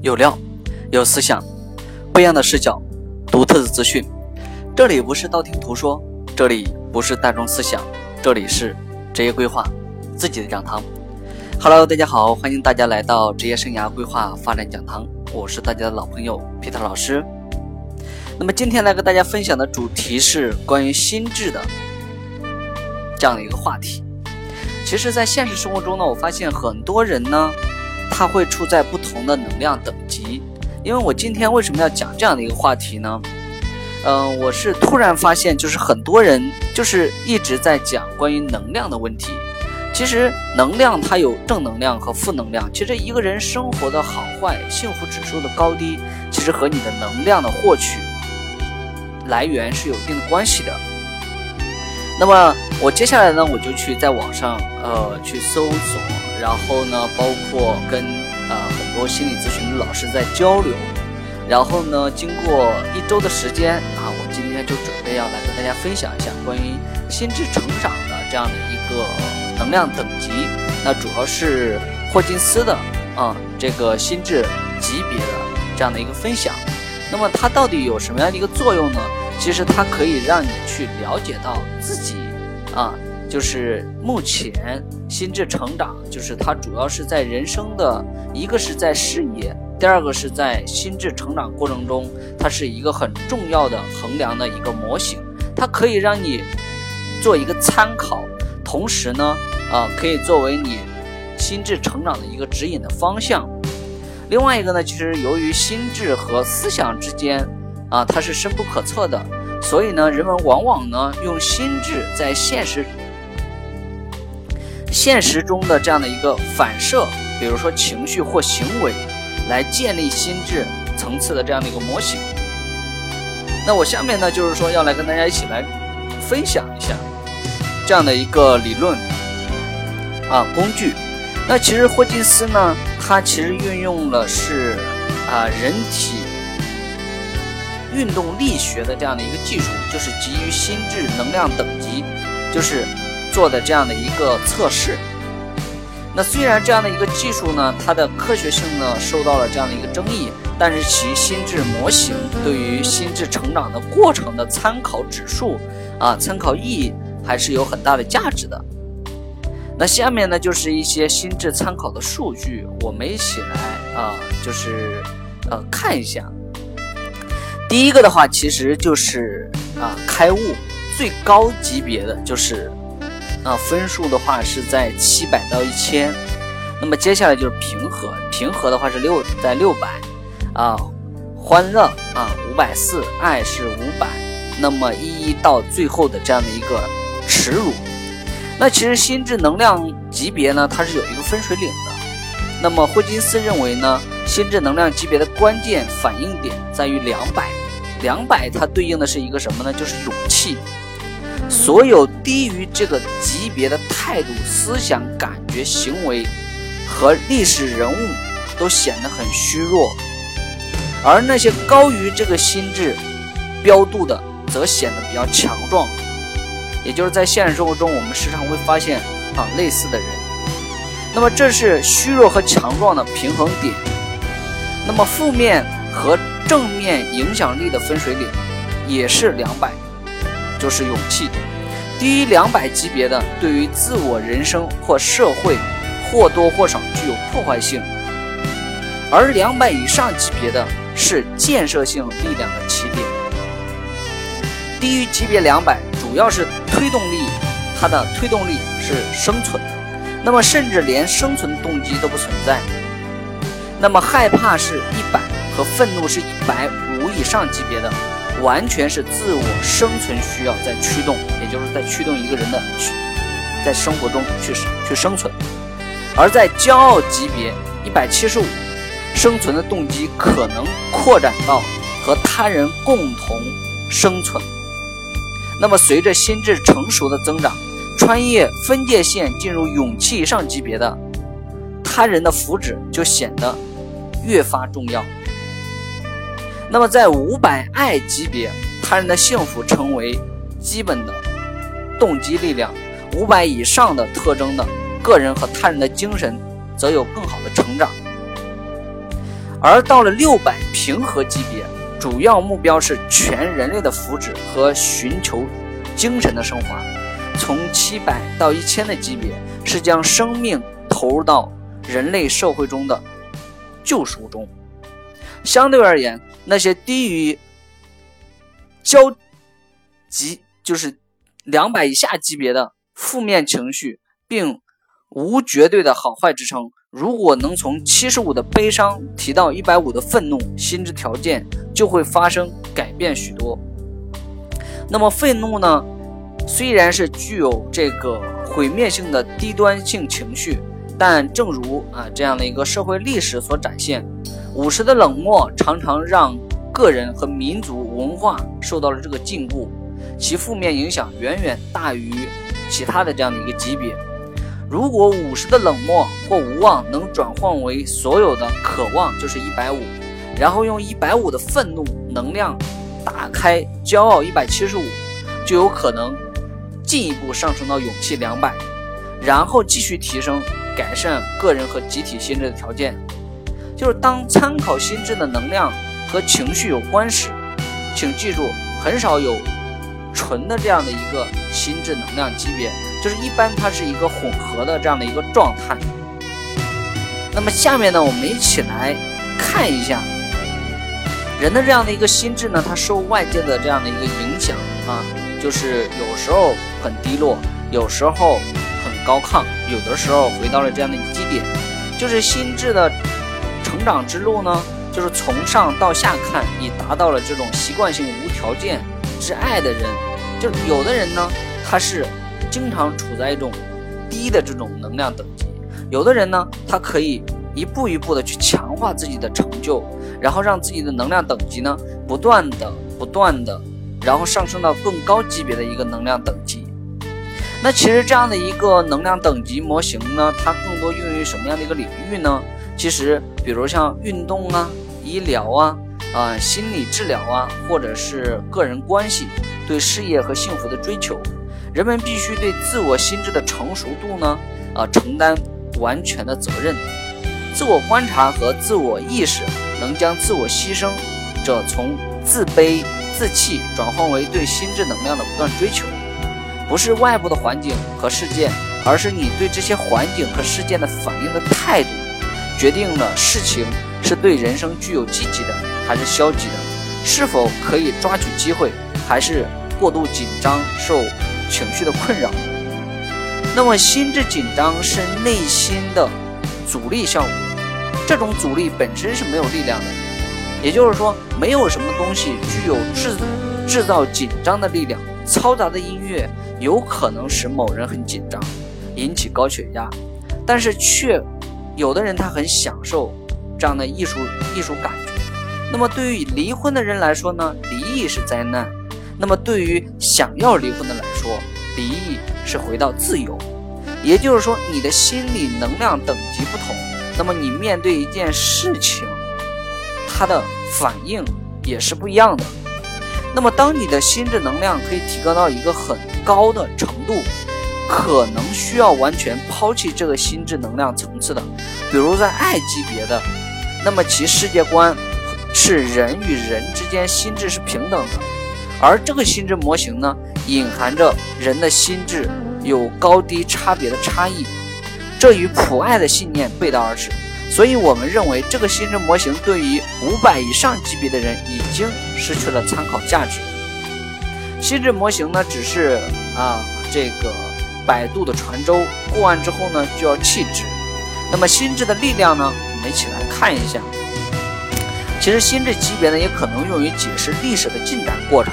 有料，有思想，不一样的视角，独特的资讯。这里不是道听途说，这里不是大众思想，这里是职业规划自己的讲堂。Hello，大家好，欢迎大家来到职业生涯规划发展讲堂，我是大家的老朋友皮特老师。那么今天来跟大家分享的主题是关于心智的这样的一个话题。其实，在现实生活中呢，我发现很多人呢，他会处在不同的能量等级。因为我今天为什么要讲这样的一个话题呢？嗯，我是突然发现，就是很多人就是一直在讲关于能量的问题。其实，能量它有正能量和负能量。其实，一个人生活的好坏、幸福指数的高低，其实和你的能量的获取来源是有一定的关系的。那么我接下来呢，我就去在网上呃去搜索，然后呢，包括跟呃很多心理咨询的老师在交流，然后呢，经过一周的时间啊，我今天就准备要来跟大家分享一下关于心智成长的这样的一个能量等级。那主要是霍金斯的啊这个心智级别的这样的一个分享。那么它到底有什么样的一个作用呢？其实它可以让你去了解到自己，啊，就是目前心智成长，就是它主要是在人生的一个是在事业，第二个是在心智成长过程中，它是一个很重要的衡量的一个模型，它可以让你做一个参考，同时呢，啊，可以作为你心智成长的一个指引的方向。另外一个呢，其实由于心智和思想之间。啊，它是深不可测的，所以呢，人们往往呢用心智在现实现实中的这样的一个反射，比如说情绪或行为，来建立心智层次的这样的一个模型。那我下面呢，就是说要来跟大家一起来分享一下这样的一个理论啊工具。那其实霍金斯呢，他其实运用了是啊人体。运动力学的这样的一个技术，就是基于心智能量等级，就是做的这样的一个测试。那虽然这样的一个技术呢，它的科学性呢受到了这样的一个争议，但是其心智模型对于心智成长的过程的参考指数啊，参考意义还是有很大的价值的。那下面呢就是一些心智参考的数据，我们一起来啊，就是呃看一下。第一个的话，其实就是啊开悟，最高级别的就是啊分数的话是在七百到一千，那么接下来就是平和，平和的话是六在六百，啊欢乐啊五百四，爱是五百，那么一一到最后的这样的一个耻辱，那其实心智能量级别呢，它是有一个分水岭的，那么霍金斯认为呢，心智能量级别的关键反应点在于两百。两百，它对应的是一个什么呢？就是勇气。所有低于这个级别的态度、思想、感觉、行为和历史人物都显得很虚弱，而那些高于这个心智标度的，则显得比较强壮。也就是在现实生活中，我们时常会发现啊类似的人。那么这是虚弱和强壮的平衡点。那么负面和正面影响力的分水岭也是两百，就是勇气。低于两百级别的，对于自我、人生或社会或多或少具有破坏性；而两百以上级别的是建设性力量的起点。低于级别两百，主要是推动力，它的推动力是生存，那么甚至连生存动机都不存在。那么害怕是一百。和愤怒是一百五以上级别的，完全是自我生存需要在驱动，也就是在驱动一个人的去在生活中去去生存。而在骄傲级别一百七十五，生存的动机可能扩展到和他人共同生存。那么随着心智成熟的增长，穿越分界线进入勇气以上级别的，他人的福祉就显得越发重要。那么，在五百爱级别，他人的幸福成为基本的动机力量；五百以上的特征的个人和他人的精神，则有更好的成长。而到了六百平和级别，主要目标是全人类的福祉和寻求精神的升华。从七百到一千的级别是将生命投入到人类社会中的救赎中。相对而言，那些低于交级就是两百以下级别的负面情绪，并无绝对的好坏之称。如果能从七十五的悲伤提到一百五的愤怒，心智条件就会发生改变许多。那么愤怒呢？虽然是具有这个毁灭性的低端性情绪，但正如啊这样的一个社会历史所展现，五十的冷漠常常让个人和民族文化受到了这个禁锢，其负面影响远远大于其他的这样的一个级别。如果五十的冷漠或无望能转换为所有的渴望，就是一百五，然后用一百五的愤怒能量打开骄傲一百七十五，就有可能。进一步上升到勇气两百，然后继续提升，改善个人和集体心智的条件。就是当参考心智的能量和情绪有关时，请记住，很少有纯的这样的一个心智能量级别，就是一般它是一个混合的这样的一个状态。那么下面呢，我们一起来看一下人的这样的一个心智呢，它受外界的这样的一个影响啊。就是有时候很低落，有时候高亢，有的时候回到了这样的一基点。就是心智的成长之路呢，就是从上到下看，你达到了这种习惯性无条件之爱的人。就有的人呢，他是经常处在一种低的这种能量等级；有的人呢，他可以一步一步的去强化自己的成就，然后让自己的能量等级呢，不断的、不断的。然后上升到更高级别的一个能量等级。那其实这样的一个能量等级模型呢，它更多用于什么样的一个领域呢？其实，比如像运动啊、医疗啊、啊心理治疗啊，或者是个人关系、对事业和幸福的追求，人们必须对自我心智的成熟度呢，啊承担完全的责任。自我观察和自我意识能将自我牺牲者从自卑。自弃转换为对心智能量的不断追求，不是外部的环境和事件，而是你对这些环境和事件的反应的态度，决定了事情是对人生具有积极的还是消极的，是否可以抓取机会，还是过度紧张受情绪的困扰。那么心智紧张是内心的阻力效果，这种阻力本身是没有力量的。也就是说，没有什么东西具有制制造紧张的力量。嘈杂的音乐有可能使某人很紧张，引起高血压，但是却有的人他很享受这样的艺术艺术感觉。那么对于离婚的人来说呢，离异是灾难；那么对于想要离婚的来说，离异是回到自由。也就是说，你的心理能量等级不同，那么你面对一件事情。它的反应也是不一样的。那么，当你的心智能量可以提高到一个很高的程度，可能需要完全抛弃这个心智能量层次的，比如在爱级别的，那么其世界观是人与人之间心智是平等的，而这个心智模型呢，隐含着人的心智有高低差别的差异，这与普爱的信念背道而驰。所以我们认为，这个心智模型对于五百以上级别的人已经失去了参考价值。心智模型呢，只是啊这个摆渡的船舟，过岸之后呢就要弃之。那么心智的力量呢，我们一起来看一下。其实心智级别呢，也可能用于解释历史的进展过程，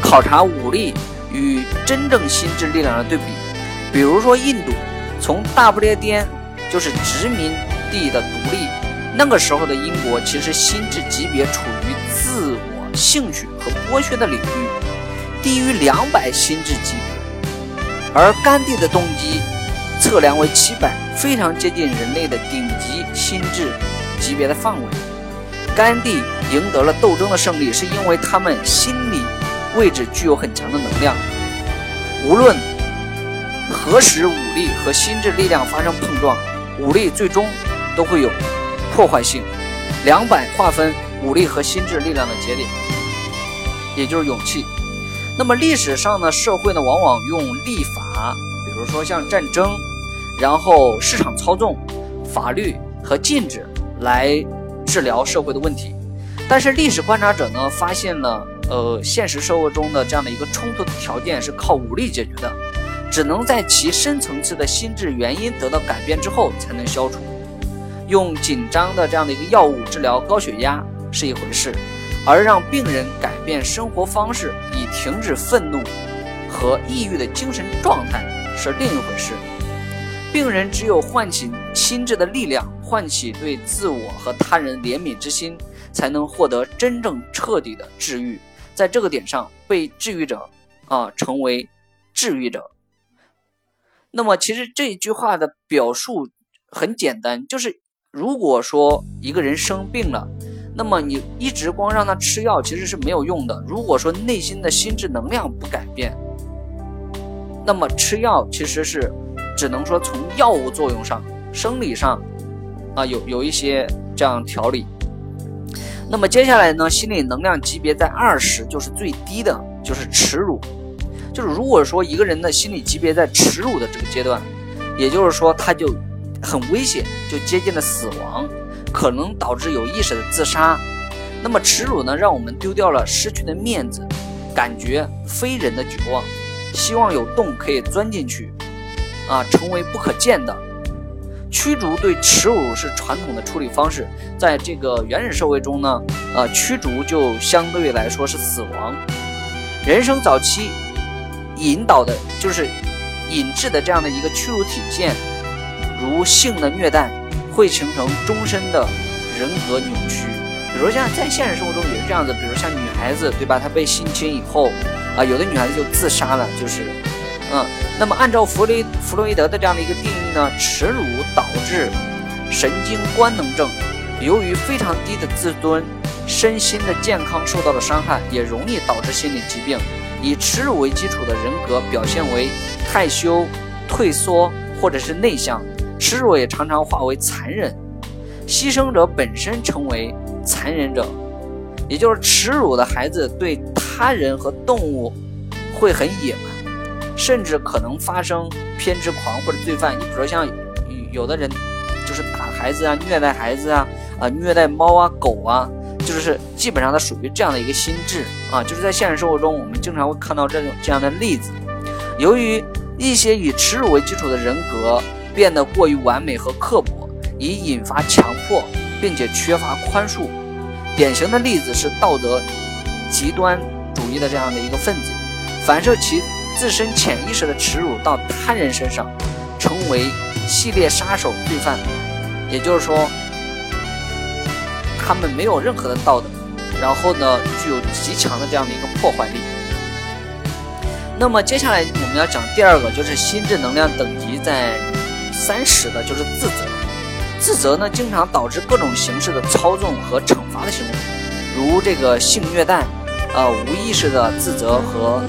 考察武力与真正心智力量的对比。比如说印度，从大不列颠就是殖民。地的独立，那个时候的英国其实心智级别处于自我兴趣和剥削的领域，低于两百心智级别，而甘地的动机测量为七百，非常接近人类的顶级心智级别的范围。甘地赢得了斗争的胜利，是因为他们心理位置具有很强的能量，无论何时武力和心智力量发生碰撞，武力最终。都会有破坏性，两百划分武力和心智力量的节点，也就是勇气。那么历史上呢，社会呢往往用立法，比如说像战争，然后市场操纵、法律和禁止来治疗社会的问题。但是历史观察者呢发现了，呃，现实社会中的这样的一个冲突的条件是靠武力解决的，只能在其深层次的心智原因得到改变之后才能消除。用紧张的这样的一个药物治疗高血压是一回事，而让病人改变生活方式，以停止愤怒和抑郁的精神状态是另一回事。病人只有唤起心智的力量，唤起对自我和他人怜悯之心，才能获得真正彻底的治愈。在这个点上，被治愈者啊成为治愈者。那么，其实这句话的表述很简单，就是。如果说一个人生病了，那么你一直光让他吃药其实是没有用的。如果说内心的心智能量不改变，那么吃药其实是只能说从药物作用上、生理上啊有有一些这样调理。那么接下来呢，心理能量级别在二十就是最低的，就是耻辱。就是如果说一个人的心理级别在耻辱的这个阶段，也就是说他就。很危险，就接近了死亡，可能导致有意识的自杀。那么耻辱呢，让我们丢掉了失去的面子，感觉非人的绝望，希望有洞可以钻进去，啊，成为不可见的。驱逐对耻辱是传统的处理方式，在这个原始社会中呢，呃，驱逐就相对来说是死亡。人生早期引导的就是引致的这样的一个屈辱体现。如性的虐待会形成终身的人格扭曲，比如像在现实生活中也是这样子，比如像女孩子对吧，她被性侵以后啊，有的女孩子就自杀了，就是，嗯，那么按照弗雷弗洛伊德的这样的一个定义呢，耻辱导致神经官能症，由于非常低的自尊，身心的健康受到了伤害，也容易导致心理疾病。以耻辱为基础的人格表现为害羞、退缩或者是内向。耻辱也常常化为残忍，牺牲者本身成为残忍者，也就是耻辱的孩子对他人和动物会很野蛮，甚至可能发生偏执狂或者罪犯。你比如说像有的人就是打孩子啊，虐待孩子啊，啊虐待猫啊狗啊，就是基本上他属于这样的一个心智啊。就是在现实生活中，我们经常会看到这种这样的例子。由于一些以耻辱为基础的人格。变得过于完美和刻薄，以引发强迫，并且缺乏宽恕。典型的例子是道德极端主义的这样的一个分子，反射其自身潜意识的耻辱到他人身上，成为系列杀手罪犯。也就是说，他们没有任何的道德，然后呢，具有极强的这样的一个破坏力。那么接下来我们要讲第二个，就是心智能量等级在。三十的就是自责，自责呢经常导致各种形式的操纵和惩罚的行为，如这个性虐待，呃无意识的自责和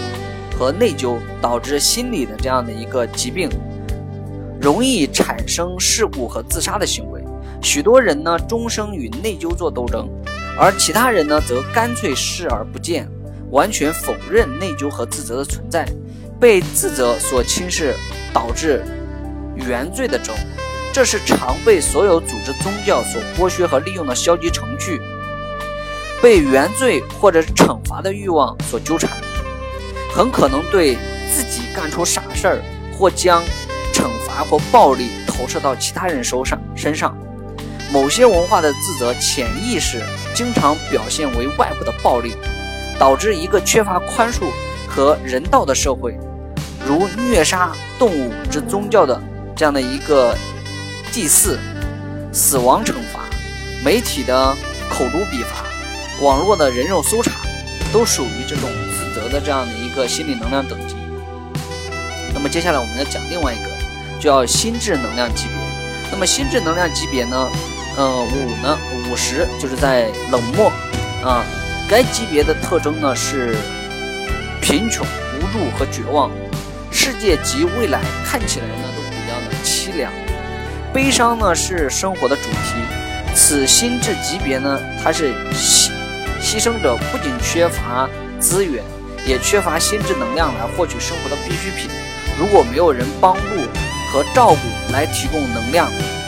和内疚，导致心理的这样的一个疾病，容易产生事故和自杀的行为。许多人呢终生与内疚做斗争，而其他人呢则干脆视而不见，完全否认内疚和自责的存在，被自责所轻视，导致。原罪的咒，这是常被所有组织宗教所剥削和利用的消极程序。被原罪或者惩罚的欲望所纠缠，很可能对自己干出傻事儿，或将惩罚或暴力投射到其他人手上身上。某些文化的自责潜意识经常表现为外部的暴力，导致一个缺乏宽恕和人道的社会，如虐杀动物之宗教的。这样的一个祭祀、死亡惩罚、媒体的口诛笔伐、网络的人肉搜查，都属于这种自责的这样的一个心理能量等级。那么接下来我们要讲另外一个，叫心智能量级别。那么心智能量级别呢，呃，五呢，五十就是在冷漠啊。该级别的特征呢是贫穷、无助和绝望，世界及未来看起来呢。凄凉，悲伤呢是生活的主题，此心智级别呢，它是牺牺牲者不仅缺乏资源，也缺乏心智能量来获取生活的必需品。如果没有人帮助和照顾来提供能量，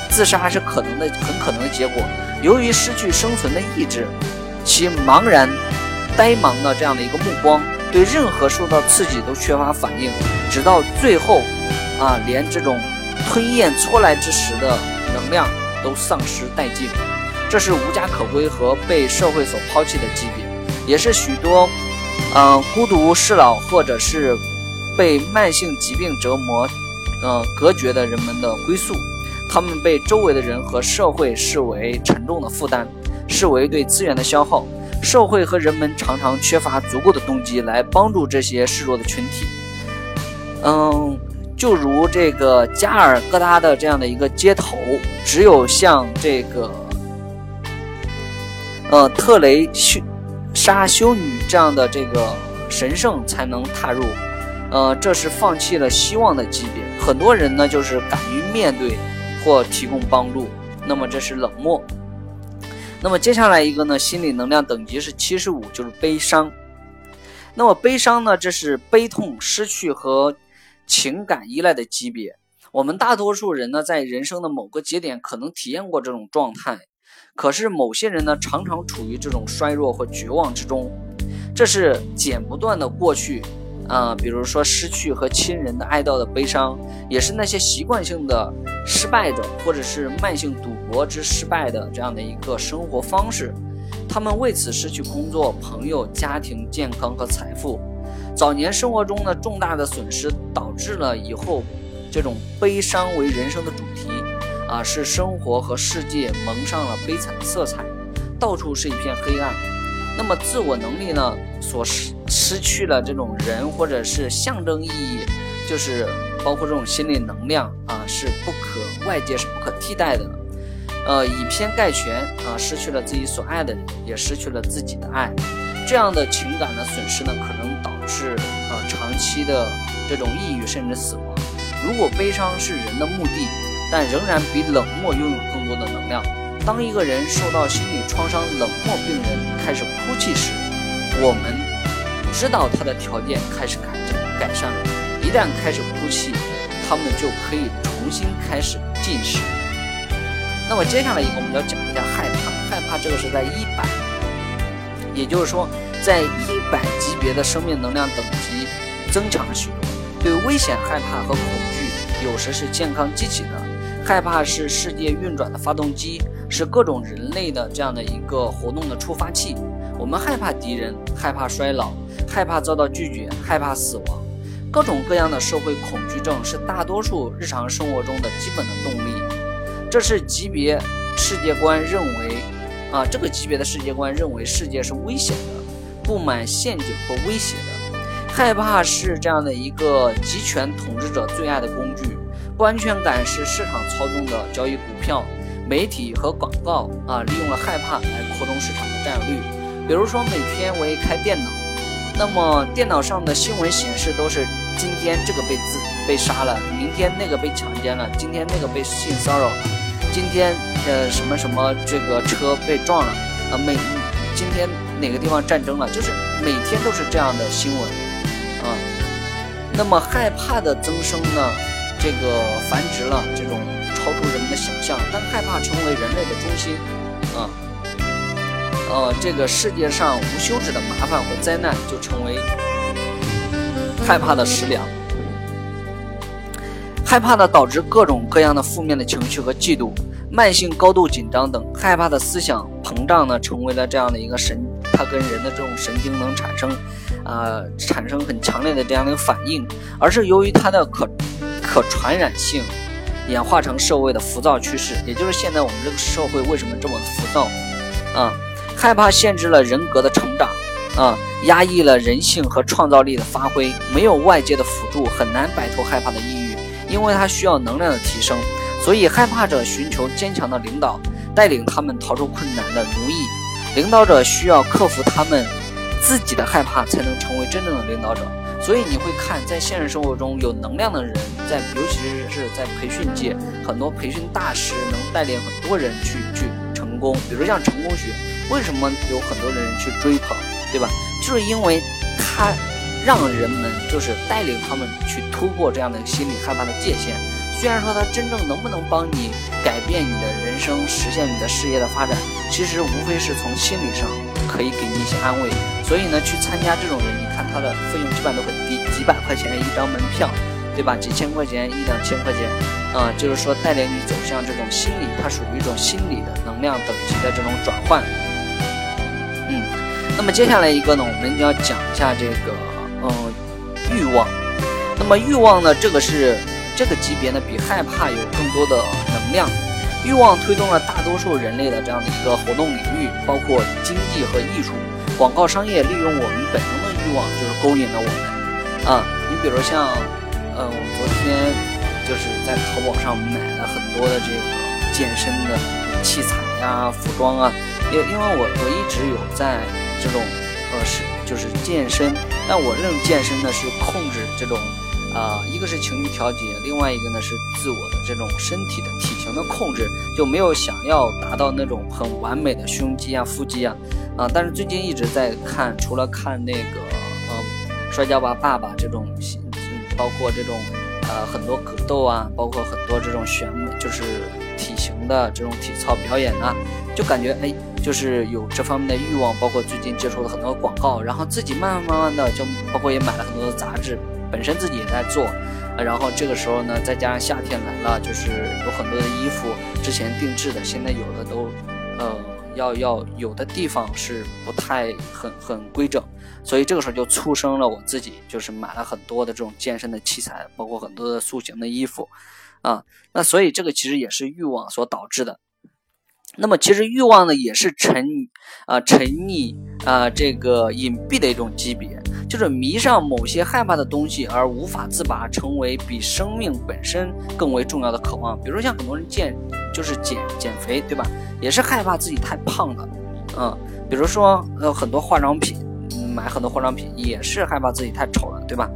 自杀是可能的，很可能的结果。由于失去生存的意志，其茫然、呆茫的这样的一个目光，对任何受到刺激都缺乏反应，直到最后，啊，连这种吞咽出来之时的能量都丧失殆尽。这是无家可归和被社会所抛弃的级别，也是许多，嗯，孤独适老或者是被慢性疾病折磨，嗯，隔绝的人们的归宿。他们被周围的人和社会视为沉重的负担，视为对资源的消耗。社会和人们常常缺乏足够的动机来帮助这些示弱的群体。嗯，就如这个加尔各答的这样的一个街头，只有像这个，呃，特雷修沙修女这样的这个神圣才能踏入。呃，这是放弃了希望的级别。很多人呢，就是敢于面对。或提供帮助，那么这是冷漠。那么接下来一个呢？心理能量等级是七十五，就是悲伤。那么悲伤呢？这是悲痛、失去和情感依赖的级别。我们大多数人呢，在人生的某个节点可能体验过这种状态，可是某些人呢，常常处于这种衰弱或绝望之中。这是剪不断的过去。啊，比如说失去和亲人的哀悼的悲伤，也是那些习惯性的失败者，或者是慢性赌博之失败的这样的一个生活方式。他们为此失去工作、朋友、家庭、健康和财富。早年生活中的重大的损失，导致了以后这种悲伤为人生的主题。啊，使生活和世界蒙上了悲惨的色彩，到处是一片黑暗。那么自我能力呢？所失失去了这种人或者是象征意义，就是包括这种心理能量啊，是不可外界是不可替代的。呃，以偏概全啊，失去了自己所爱的人，也失去了自己的爱，这样的情感的损失呢，可能导致啊长期的这种抑郁甚至死亡。如果悲伤是人的目的，但仍然比冷漠拥有更多的能量。当一个人受到心理创伤，冷漠病人开始哭泣时，我们知道他的条件开始改正改善了。一旦开始哭泣，他们就可以重新开始进食。那么接下来一个，我们要讲一下害怕。害怕这个是在一百，也就是说，在一百别的生命能量等级增强了许多。对危险害怕和恐惧，有时是健康激起的。害怕是世界运转的发动机。是各种人类的这样的一个活动的触发器。我们害怕敌人，害怕衰老，害怕遭到拒绝，害怕死亡。各种各样的社会恐惧症是大多数日常生活中的基本的动力。这是级别世界观认为，啊，这个级别的世界观认为世界是危险的，布满陷阱和威胁的。害怕是这样的一个集权统治者最爱的工具。不安全感是市场操纵的交易股票。媒体和广告啊，利用了害怕来扩充市场的占有率。比如说，每天我一开电脑，那么电脑上的新闻显示都是今天这个被自被杀了，明天那个被强奸了，今天那个被性骚扰了，今天呃什么什么这个车被撞了啊，每今天哪个地方战争了，就是每天都是这样的新闻啊。那么害怕的增生呢，这个繁殖了这种。超出人们的想象，当害怕成为人类的中心，啊，呃，这个世界上无休止的麻烦和灾难就成为害怕的食粮。害怕的导致各种各样的负面的情绪和嫉妒、慢性高度紧张等。害怕的思想膨胀呢，成为了这样的一个神，它跟人的这种神经能产生，啊，产生很强烈的这样的一个反应，而是由于它的可可传染性。演化成社会的浮躁趋势，也就是现在我们这个社会为什么这么浮躁？啊，害怕限制了人格的成长，啊，压抑了人性和创造力的发挥。没有外界的辅助，很难摆脱害怕的抑郁，因为它需要能量的提升。所以，害怕者寻求坚强的领导，带领他们逃出困难的奴役。领导者需要克服他们自己的害怕，才能成为真正的领导者。所以你会看，在现实生活中有能量的人，在尤其是是在培训界，很多培训大师能带领很多人去去成功。比如像成功学，为什么有很多人去追捧，对吧？就是因为他让人们就是带领他们去突破这样的心理害怕的界限。虽然说他真正能不能帮你改变你的人生，实现你的事业的发展，其实无非是从心理上可以给你一些安慰。所以呢，去参加这种人，你看他的费用基本都很低，几百块钱一张门票，对吧？几千块钱一两千块钱，啊，就是说带领你走向这种心理，它属于一种心理的能量等级的这种转换。嗯，那么接下来一个呢，我们要讲一下这个，嗯，欲望。那么欲望呢，这个是。这个级别呢，比害怕有更多的能量。欲望推动了大多数人类的这样的一个活动领域，包括经济和艺术、广告商业，利用我们本能的欲望，就是勾引了我们。啊，你比如像，呃，我昨天就是在淘宝上买了很多的这个健身的器材呀、服装啊，因因为我我一直有在这种，呃，是就是健身，但我认为健身呢是控制这种。啊，一个是情绪调节，另外一个呢是自我的这种身体的体型的控制，就没有想要达到那种很完美的胸肌啊、腹肌啊，啊，但是最近一直在看，除了看那个，嗯，摔跤吧爸爸这种，嗯，包括这种，呃，很多格斗啊，包括很多这种选就是体型的这种体操表演啊，就感觉哎，就是有这方面的欲望，包括最近接触了很多广告，然后自己慢慢慢慢的就包括也买了很多的杂志。本身自己也在做，然后这个时候呢，再加上夏天来了，就是有很多的衣服之前定制的，现在有的都，呃，要要有的地方是不太很很规整，所以这个时候就促生了我自己，就是买了很多的这种健身的器材，包括很多的塑形的衣服，啊，那所以这个其实也是欲望所导致的。那么其实欲望呢，也是沉啊沉溺啊这个隐蔽的一种级别。就是迷上某些害怕的东西而无法自拔，成为比生命本身更为重要的渴望。比如像很多人减，就是减减肥，对吧？也是害怕自己太胖了，嗯。比如说呃很多化妆品，买很多化妆品也是害怕自己太丑了，对吧？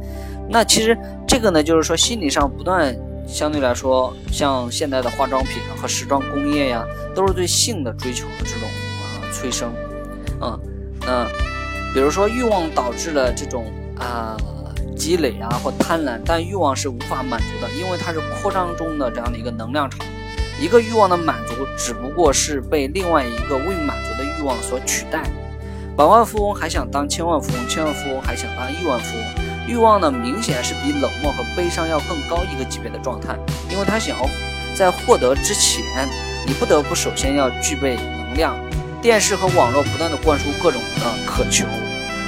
那其实这个呢，就是说心理上不断，相对来说，像现在的化妆品和时装工业呀，都是对性的追求的这种啊催生，嗯，那。比如说欲望导致了这种啊积累啊或贪婪，但欲望是无法满足的，因为它是扩张中的这样的一个能量场。一个欲望的满足只不过是被另外一个未满足的欲望所取代。百万富翁还想当千万富翁，千万富翁还想当亿万富翁。欲望呢，明显是比冷漠和悲伤要更高一个级别的状态，因为他想要在获得之前，你不得不首先要具备能量。电视和网络不断的灌输各种的渴求，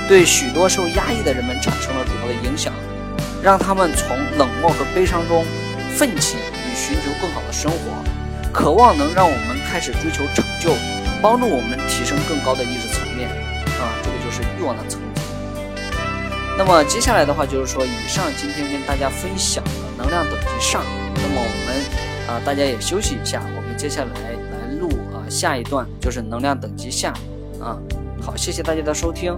对许多受压抑的人们产生了主要的影响，让他们从冷漠和悲伤中奋起，以寻求更好的生活，渴望能让我们开始追求成就，帮助我们提升更高的意识层面。啊，这个就是欲望的层级。那么接下来的话就是说，以上今天跟大家分享的能量等级上，那么我们啊，大家也休息一下，我们接下来。下一段就是能量等级下，啊，好，谢谢大家的收听。